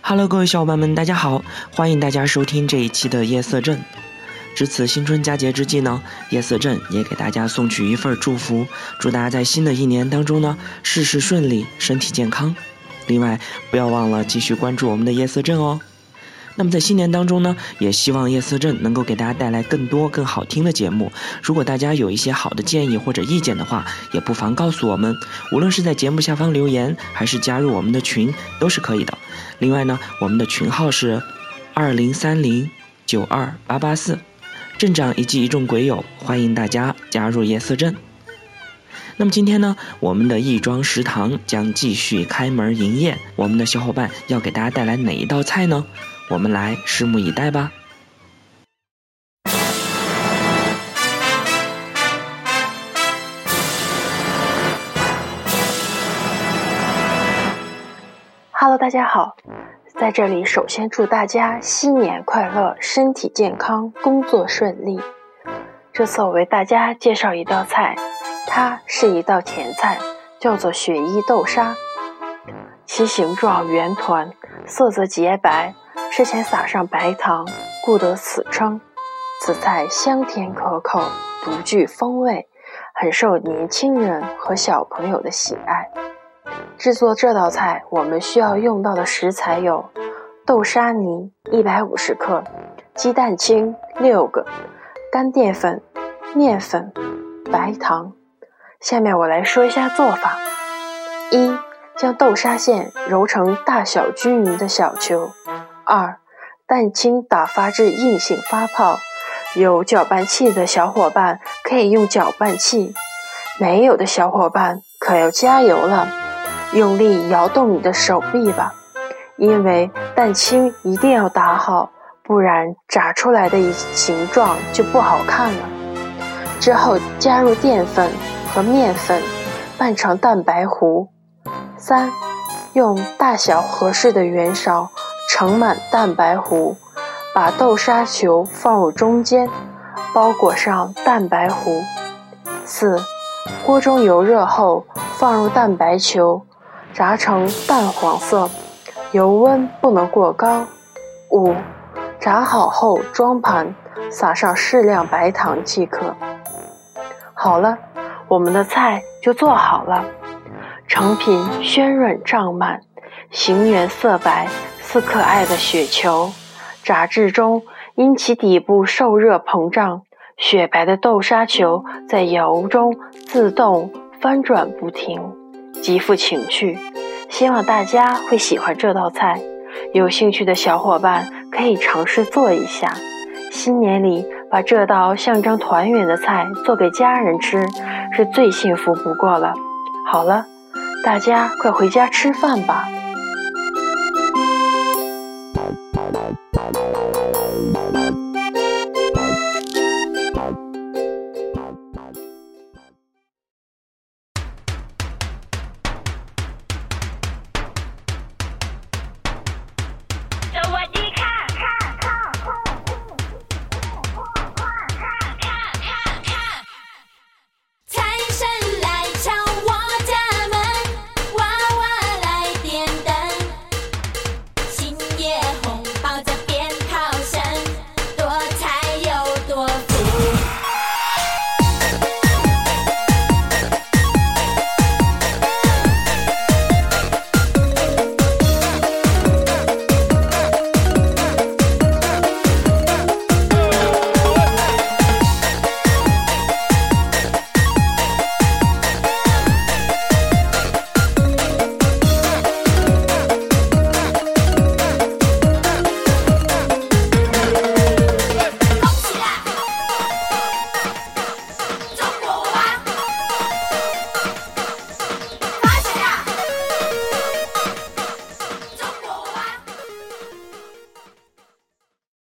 Hello，各位小伙伴们，大家好！欢迎大家收听这一期的夜色镇。值此新春佳节之际呢，夜色镇也给大家送去一份祝福，祝大家在新的一年当中呢，事事顺利，身体健康。另外，不要忘了继续关注我们的夜色镇哦。那么在新年当中呢，也希望夜色镇能够给大家带来更多更好听的节目。如果大家有一些好的建议或者意见的话，也不妨告诉我们，无论是在节目下方留言，还是加入我们的群，都是可以的。另外呢，我们的群号是二零三零九二八八四，镇长以及一众鬼友欢迎大家加入夜色镇。那么今天呢，我们的亦庄食堂将继续开门营业，我们的小伙伴要给大家带来哪一道菜呢？我们来拭目以待吧。Hello，大家好，在这里首先祝大家新年快乐，身体健康，工作顺利。这次我为大家介绍一道菜，它是一道甜菜，叫做雪衣豆沙，其形状圆团，色泽洁白。吃前撒上白糖，故得此称。此菜香甜可口，独具风味，很受年轻人和小朋友的喜爱。制作这道菜，我们需要用到的食材有：豆沙泥一百五十克，鸡蛋清六个，干淀粉、面粉、白糖。下面我来说一下做法：一、将豆沙馅揉成大小均匀的小球。二，蛋清打发至硬性发泡，有搅拌器的小伙伴可以用搅拌器，没有的小伙伴可要加油了，用力摇动你的手臂吧，因为蛋清一定要打好，不然炸出来的形状就不好看了。之后加入淀粉和面粉，拌成蛋白糊。三，用大小合适的圆勺。盛满蛋白糊，把豆沙球放入中间，包裹上蛋白糊。四，锅中油热后，放入蛋白球，炸成淡黄色，油温不能过高。五，炸好后装盘，撒上适量白糖即可。好了，我们的菜就做好了。成品鲜润胀满，形圆色白。似可爱的雪球，炸制中因其底部受热膨胀，雪白的豆沙球在油中自动翻转不停，极富情趣。希望大家会喜欢这道菜，有兴趣的小伙伴可以尝试做一下。新年里把这道象征团圆的菜做给家人吃，是最幸福不过了。好了，大家快回家吃饭吧。